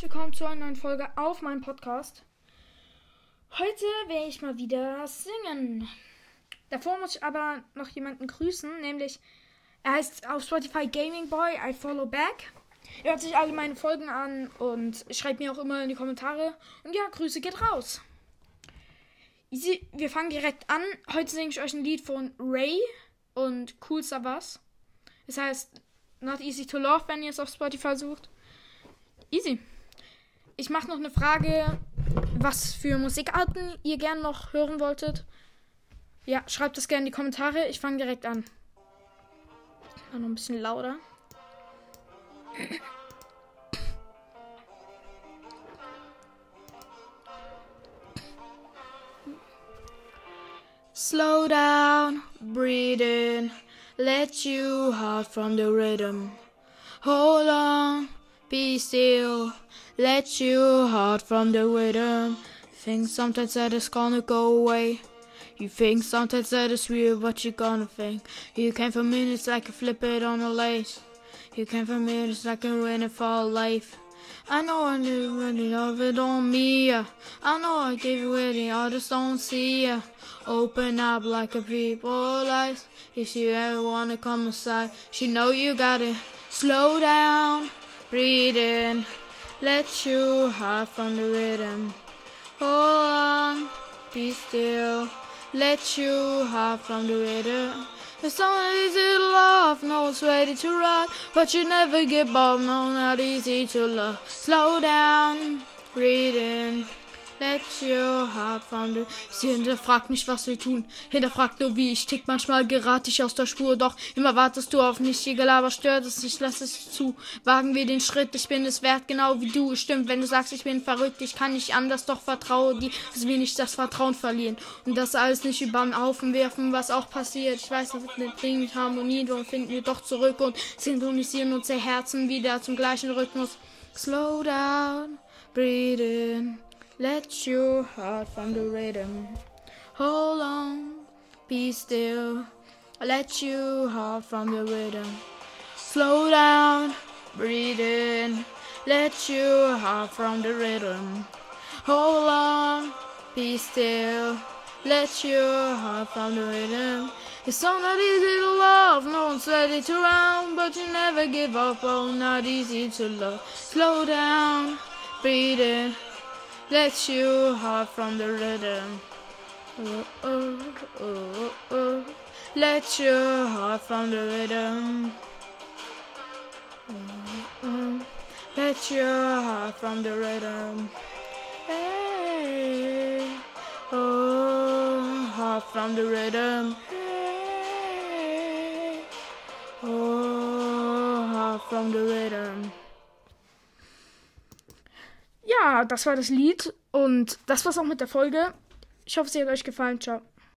herzlich willkommen zu einer neuen Folge auf meinem Podcast. Heute werde ich mal wieder singen. Davor muss ich aber noch jemanden grüßen, nämlich er heißt auf Spotify Gaming Boy, I follow back. Er hört sich alle meine Folgen an und schreibt mir auch immer in die Kommentare. Und ja, Grüße geht raus. Easy, wir fangen direkt an. Heute singe ich euch ein Lied von Ray und Cool Savas. Es heißt Not Easy to Love, wenn ihr es auf Spotify sucht. Easy. Ich mache noch eine Frage, was für Musikarten ihr gerne noch hören wolltet. Ja, schreibt das gerne in die Kommentare. Ich fange direkt an. Mal noch ein bisschen lauter. Slow down, breathe in, let you heart from the rhythm. Hold on, be still, let you heart from the rhythm. Think sometimes that it's gonna go away. You think sometimes that it's real, but you're gonna think. You came for minutes like a flip it on a lace. You came for minutes like a winning for life. I know I did really of it on me. I know I gave you it, the others don't see ya. Open up like a people eyes. If you ever wanna come aside, she know you got it. Slow down, breathe in, let your heart from the rhythm. Hold on, be still, let your heart from the rhythm. It's not easy to love, no one's ready to run, but you never give up, no, not easy to love. Slow down, breathe in, your heart from the... Sie hinterfragt nicht, was wir tun, hinterfragt nur, wie ich tick. Manchmal gerate ich aus der Spur, doch immer wartest du auf mich. Ihr Gelaber stört es, ich lass es zu. Wagen wir den Schritt, ich bin es wert, genau wie du. Stimmt, wenn du sagst, ich bin verrückt, ich kann nicht anders, doch vertraue dir, dass wir nicht das Vertrauen verlieren. Und das alles nicht über den Haufen werfen, was auch passiert. Ich weiß, das wird dringend Harmonie, doch finden wir doch zurück und synchronisieren unsere Herzen wieder zum gleichen Rhythmus. Slow down, breathe in. Let your heart from the rhythm. Hold on, be still. Let your heart from the rhythm. Slow down, breathe in. Let your heart from the rhythm. Hold on, be still. Let your heart from the rhythm. It's so not easy to love, no one's ready to run, but you never give up. Oh, not easy to love. Slow down, breathe in. Let your heart from the rhythm. Oh, oh, oh, oh. Let your heart from the rhythm. Let your heart from the rhythm. Hey, oh, heart from the rhythm. Hey, oh, heart from the rhythm. Ja, das war das Lied und das war's auch mit der Folge. Ich hoffe, es hat euch gefallen. Ciao.